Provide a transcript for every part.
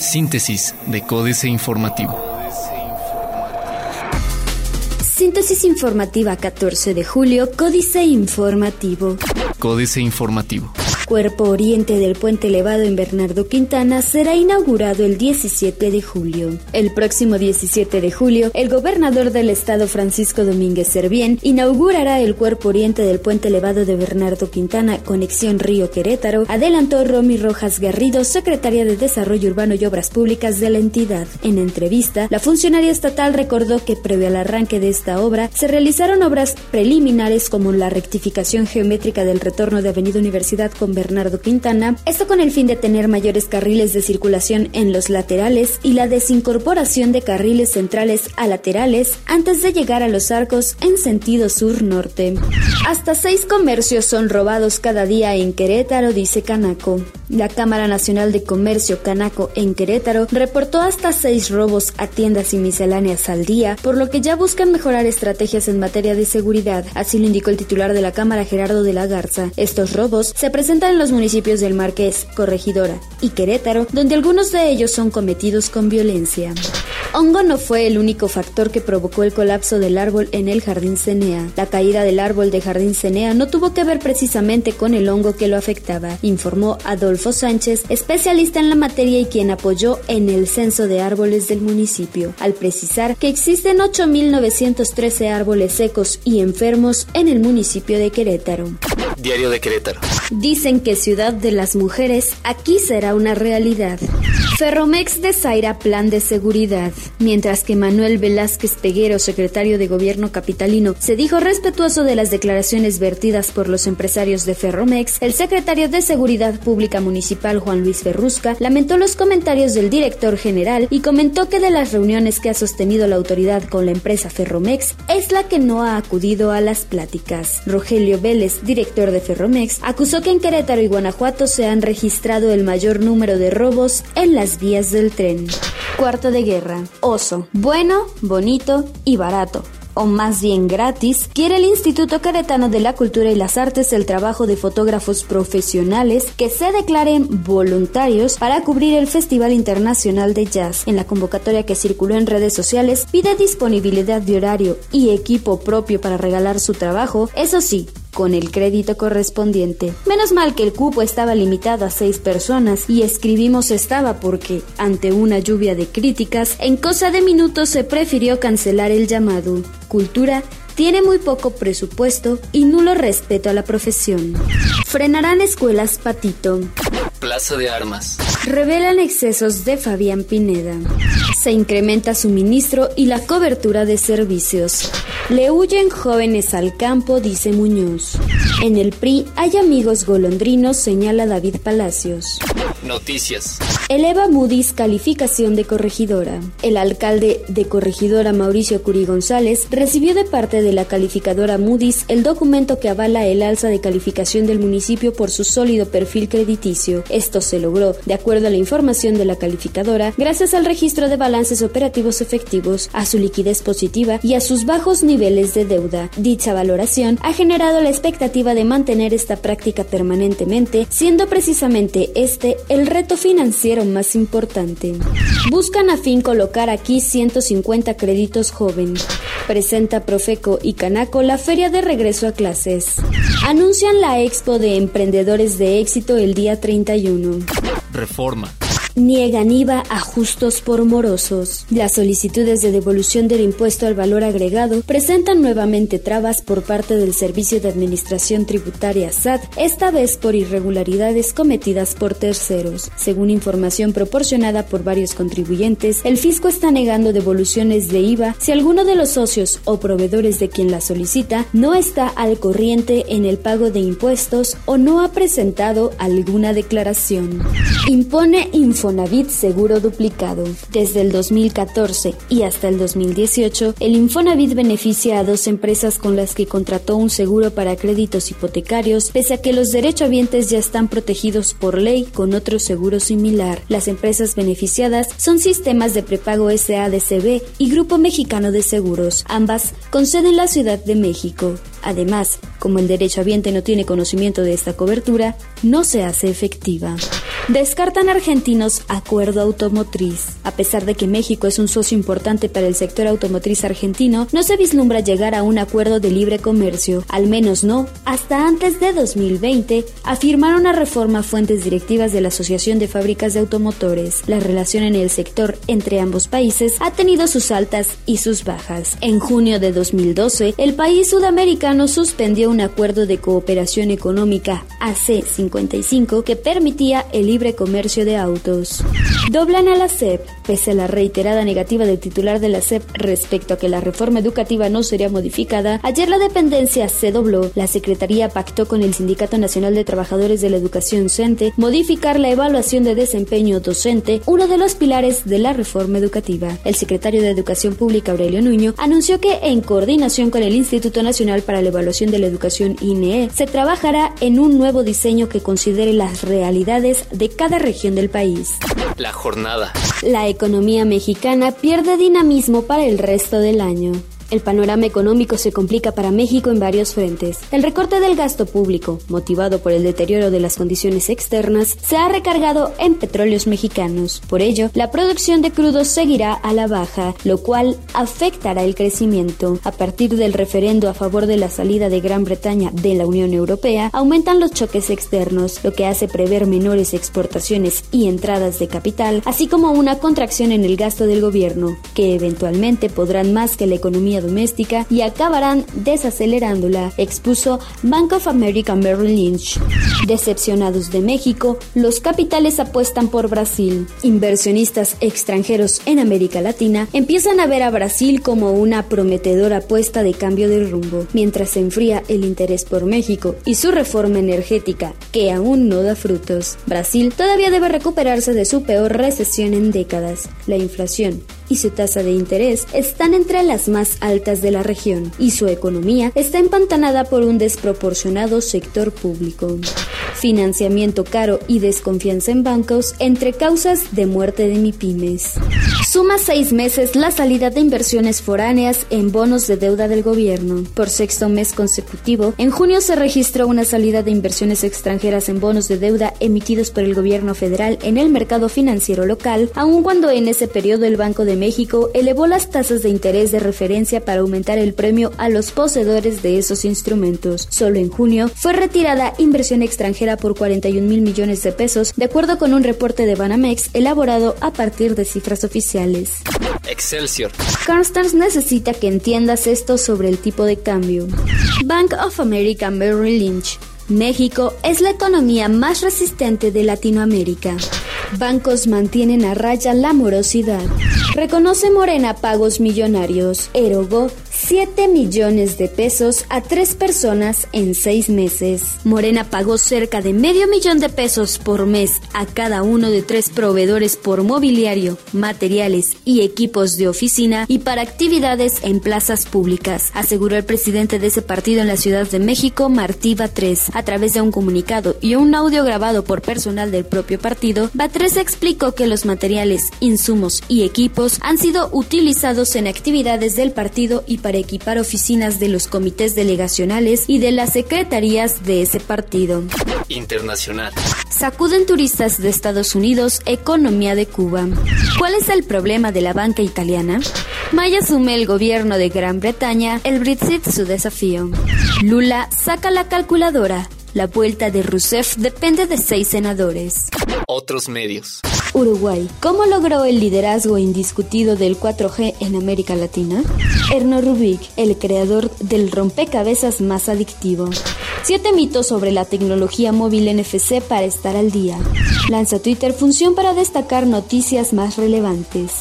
Síntesis de Códice Informativo. Síntesis informativa 14 de julio, Códice Informativo. Códice Informativo. Cuerpo Oriente del Puente Elevado en Bernardo Quintana será inaugurado el 17 de julio. El próximo 17 de julio, el gobernador del estado Francisco Domínguez Servién inaugurará el Cuerpo Oriente del Puente Elevado de Bernardo Quintana, conexión Río Querétaro, adelantó Romy Rojas Garrido, secretaria de Desarrollo Urbano y Obras Públicas de la entidad. En entrevista, la funcionaria estatal recordó que previo al arranque de esta obra se realizaron obras preliminares como la rectificación geométrica del retorno de Avenida Universidad con Bernardo Quintana, esto con el fin de tener mayores carriles de circulación en los laterales y la desincorporación de carriles centrales a laterales antes de llegar a los arcos en sentido sur-norte. Hasta seis comercios son robados cada día en Querétaro, dice Canaco. La Cámara Nacional de Comercio Canaco en Querétaro reportó hasta seis robos a tiendas y misceláneas al día, por lo que ya buscan mejorar estrategias en materia de seguridad, así lo indicó el titular de la Cámara Gerardo de la Garza. Estos robos se presentan en los municipios del Marqués, Corregidora y Querétaro, donde algunos de ellos son cometidos con violencia. Hongo no fue el único factor que provocó el colapso del árbol en el Jardín Cenea. La caída del árbol de Jardín Cenea no tuvo que ver precisamente con el hongo que lo afectaba, informó Adolfo Sánchez, especialista en la materia y quien apoyó en el censo de árboles del municipio, al precisar que existen 8.913 árboles secos y enfermos en el municipio de Querétaro. Diario de Querétaro. Dicen que Ciudad de las Mujeres aquí será una realidad. Ferromex desaira plan de seguridad. Mientras que Manuel Velázquez Peguero, secretario de Gobierno capitalino, se dijo respetuoso de las declaraciones vertidas por los empresarios de Ferromex, el secretario de Seguridad Pública Municipal Juan Luis Ferrusca lamentó los comentarios del director general y comentó que de las reuniones que ha sostenido la autoridad con la empresa Ferromex es la que no ha acudido a las pláticas. Rogelio Vélez, director de Ferromex, acusó que en Querétaro y Guanajuato se han registrado el mayor número de robos en las vías del tren. Cuarto de guerra. Oso. Bueno, bonito y barato o más bien gratis, quiere el Instituto Caretano de la Cultura y las Artes el trabajo de fotógrafos profesionales que se declaren voluntarios para cubrir el Festival Internacional de Jazz. En la convocatoria que circuló en redes sociales, pide disponibilidad de horario y equipo propio para regalar su trabajo, eso sí, con el crédito correspondiente. Menos mal que el cupo estaba limitado a seis personas y escribimos estaba porque, ante una lluvia de críticas, en cosa de minutos se prefirió cancelar el llamado. Cultura tiene muy poco presupuesto y nulo respeto a la profesión. Frenarán escuelas Patito. Plaza de Armas. Revelan excesos de Fabián Pineda. Se incrementa suministro y la cobertura de servicios. Le huyen jóvenes al campo, dice Muñoz. En el PRI hay amigos golondrinos, señala David Palacios. Noticias. Eleva Moody's calificación de corregidora. El alcalde de corregidora Mauricio Curi González recibió de parte de la calificadora Moody's el documento que avala el alza de calificación del municipio por su sólido perfil crediticio. Esto se logró, de acuerdo a la información de la calificadora, gracias al registro de balances operativos efectivos, a su liquidez positiva y a sus bajos niveles de deuda. Dicha valoración ha generado la expectativa de mantener esta práctica permanentemente, siendo precisamente este el reto financiero más importante. Buscan a fin colocar aquí 150 créditos jóvenes. Presenta Profeco y Canaco la feria de regreso a clases. Anuncian la expo de emprendedores de éxito el día 31. Reforma niegan IVA a justos por morosos. Las solicitudes de devolución del impuesto al valor agregado presentan nuevamente trabas por parte del Servicio de Administración Tributaria SAT, esta vez por irregularidades cometidas por terceros. Según información proporcionada por varios contribuyentes, el fisco está negando devoluciones de IVA si alguno de los socios o proveedores de quien la solicita no está al corriente en el pago de impuestos o no ha presentado alguna declaración. Impone Infonavit seguro duplicado. Desde el 2014 y hasta el 2018, el Infonavit beneficia a dos empresas con las que contrató un seguro para créditos hipotecarios, pese a que los derechohabientes ya están protegidos por ley con otro seguro similar. Las empresas beneficiadas son Sistemas de Prepago SADCB y Grupo Mexicano de Seguros, ambas con sede en la Ciudad de México. Además, como el derechohabiente no tiene conocimiento de esta cobertura, no se hace efectiva. Descartan argentinos acuerdo automotriz. A pesar de que México es un socio importante para el sector automotriz argentino, no se vislumbra llegar a un acuerdo de libre comercio, al menos no hasta antes de 2020, afirmaron a reforma fuentes directivas de la Asociación de Fábricas de Automotores. La relación en el sector entre ambos países ha tenido sus altas y sus bajas. En junio de 2012, el país sudamericano suspendió un acuerdo de cooperación económica AC-55 que permitía el libre comercio de autos. Doblan a la SEP. Pese a la reiterada negativa del titular de la SEP respecto a que la reforma educativa no sería modificada, ayer la dependencia se dobló. La Secretaría pactó con el Sindicato Nacional de Trabajadores de la Educación CENTE modificar la evaluación de desempeño docente, uno de los pilares de la reforma educativa. El secretario de Educación Pública, Aurelio Nuño, anunció que en coordinación con el Instituto Nacional para la Evaluación de la Educación INE, se trabajará en un nuevo diseño que considere las realidades de cada región del país. La jornada. La economía mexicana pierde dinamismo para el resto del año. El panorama económico se complica para México en varios frentes. El recorte del gasto público, motivado por el deterioro de las condiciones externas, se ha recargado en petróleos mexicanos. Por ello, la producción de crudo seguirá a la baja, lo cual afectará el crecimiento. A partir del referendo a favor de la salida de Gran Bretaña de la Unión Europea, aumentan los choques externos, lo que hace prever menores exportaciones y entradas de capital, así como una contracción en el gasto del gobierno, que eventualmente podrán más que la economía doméstica y acabarán desacelerándola, expuso Bank of America Merrill Lynch. Decepcionados de México, los capitales apuestan por Brasil. Inversionistas extranjeros en América Latina empiezan a ver a Brasil como una prometedora apuesta de cambio de rumbo, mientras se enfría el interés por México y su reforma energética, que aún no da frutos. Brasil todavía debe recuperarse de su peor recesión en décadas. La inflación y su tasa de interés están entre las más altas de la región y su economía está empantanada por un desproporcionado sector público. Financiamiento caro y desconfianza en bancos entre causas de muerte de MIPIMES. Suma seis meses la salida de inversiones foráneas en bonos de deuda del gobierno. Por sexto mes consecutivo, en junio se registró una salida de inversiones extranjeras en bonos de deuda emitidos por el gobierno federal en el mercado financiero local, aun cuando en ese periodo el Banco de México elevó las tasas de interés de referencia para aumentar el premio a los poseedores de esos instrumentos. Solo en junio fue retirada inversión extranjera por 41 mil millones de pesos, de acuerdo con un reporte de Banamex elaborado a partir de cifras oficiales. Excelsior. Constance necesita que entiendas esto sobre el tipo de cambio. Bank of America Merrill Lynch México es la economía más resistente de Latinoamérica. Bancos mantienen a raya la morosidad. Reconoce Morena pagos millonarios. Erogó 7 millones de pesos a tres personas en seis meses. Morena pagó cerca de medio millón de pesos por mes a cada uno de tres proveedores por mobiliario, materiales y equipos de oficina y para actividades en plazas públicas, aseguró el presidente de ese partido en la Ciudad de México, Martí Batres. A través de un comunicado y un audio grabado por personal del propio partido, Batres explicó que los materiales, insumos y equipos han sido utilizados en actividades del partido y para equipar oficinas de los comités delegacionales y de las secretarías de ese partido. Internacional. Sacuden turistas de Estados Unidos economía de Cuba. ¿Cuál es el problema de la banca italiana? May asume el gobierno de Gran Bretaña, el Brexit su desafío. Lula saca la calculadora. La vuelta de Rousseff depende de seis senadores. Otros medios. Uruguay. ¿Cómo logró el liderazgo indiscutido del 4G en América Latina? Erno Rubik, el creador del rompecabezas más adictivo. Siete mitos sobre la tecnología móvil NFC para estar al día. Lanza Twitter función para destacar noticias más relevantes.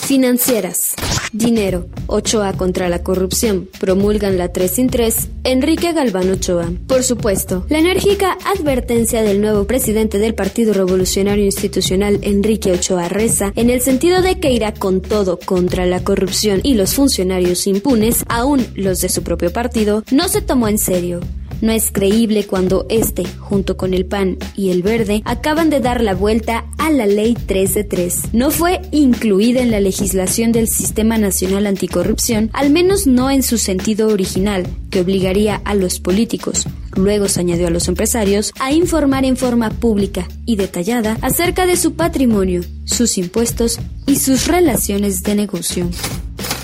Financieras. Dinero. Ochoa contra la corrupción. Promulgan la 3 sin 3. Enrique Galván Ochoa. Por supuesto, la enérgica advertencia del nuevo presidente del Partido Revolucionario Institucional, Enrique Ochoa Reza, en el sentido de que irá con todo contra la corrupción y los funcionarios impunes, aún los de su propio partido, no se tomó en serio. No es creíble cuando este, junto con el PAN y el Verde, acaban de dar la vuelta a la Ley 3 de 3. No fue incluida en la legislación del Sistema Nacional Anticorrupción, al menos no en su sentido original, que obligaría a los políticos, luego se añadió a los empresarios, a informar en forma pública y detallada acerca de su patrimonio, sus impuestos y sus relaciones de negocio.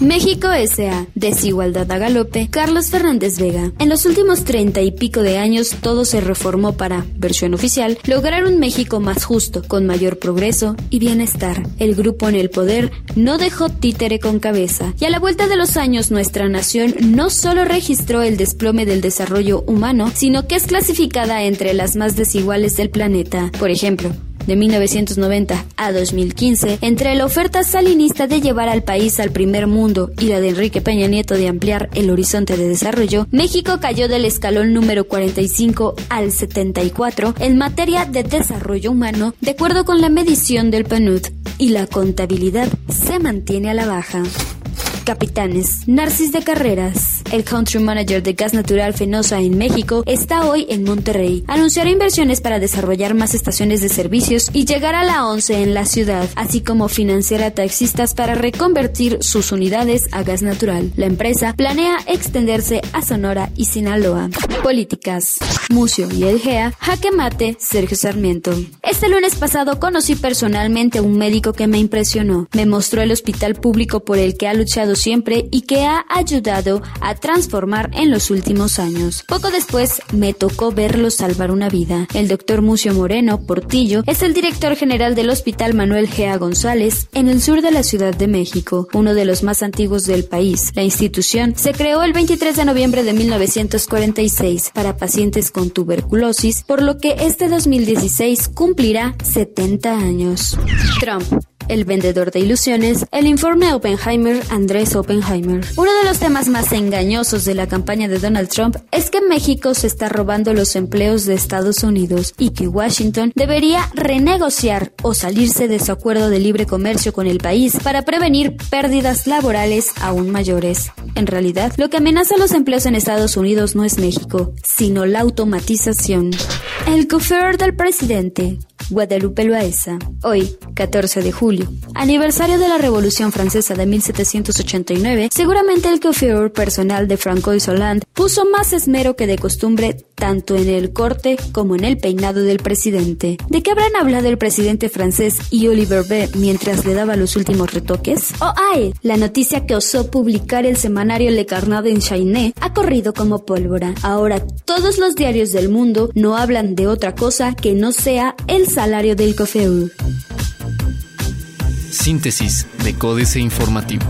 México S.A. Desigualdad a galope. Carlos Fernández Vega. En los últimos treinta y pico de años todo se reformó para, versión oficial, lograr un México más justo, con mayor progreso y bienestar. El grupo en el poder no dejó títere con cabeza y a la vuelta de los años nuestra nación no solo registró el desplome del desarrollo humano, sino que es clasificada entre las más desiguales del planeta. Por ejemplo, de 1990 a 2015, entre la oferta salinista de llevar al país al primer mundo y la de Enrique Peña Nieto de ampliar el horizonte de desarrollo, México cayó del escalón número 45 al 74 en materia de desarrollo humano, de acuerdo con la medición del PNUD, y la contabilidad se mantiene a la baja. Capitanes. Narcis de Carreras, el country manager de gas natural Fenosa en México, está hoy en Monterrey. Anunciará inversiones para desarrollar más estaciones de servicios y llegar a la 11 en la ciudad, así como financiar a taxistas para reconvertir sus unidades a gas natural. La empresa planea extenderse a Sonora y Sinaloa. Políticas. Mucio y el GEA, jaque mate, Sergio Sarmiento. Este lunes pasado conocí personalmente a un médico que me impresionó. Me mostró el hospital público por el que ha luchado siempre y que ha ayudado a transformar en los últimos años. Poco después me tocó verlo salvar una vida. El doctor Mucio Moreno Portillo es el director general del Hospital Manuel Gea González en el sur de la Ciudad de México, uno de los más antiguos del país. La institución se creó el 23 de noviembre de 1946 para pacientes con tuberculosis, por lo que este 2016 cumplirá 70 años. Trump el vendedor de ilusiones, el informe Oppenheimer Andrés Oppenheimer. Uno de los temas más engañosos de la campaña de Donald Trump es que México se está robando los empleos de Estados Unidos y que Washington debería renegociar o salirse de su acuerdo de libre comercio con el país para prevenir pérdidas laborales aún mayores. En realidad, lo que amenaza los empleos en Estados Unidos no es México, sino la automatización. El cofer del presidente, Guadalupe Loaesa. Hoy, 14 de julio, aniversario de la Revolución Francesa de 1789, seguramente el coiffeur personal de Francois Hollande puso más esmero que de costumbre tanto en el corte como en el peinado del presidente. ¿De qué habrán hablado el presidente francés y Oliver B mientras le daba los últimos retoques? Oh, ay, la noticia que osó publicar el semanario Le Carnat en Chainé ha corrido como pólvora. Ahora todos los diarios del mundo no hablan de otra cosa que no sea salario del COFEU. Síntesis de Códice Informativo.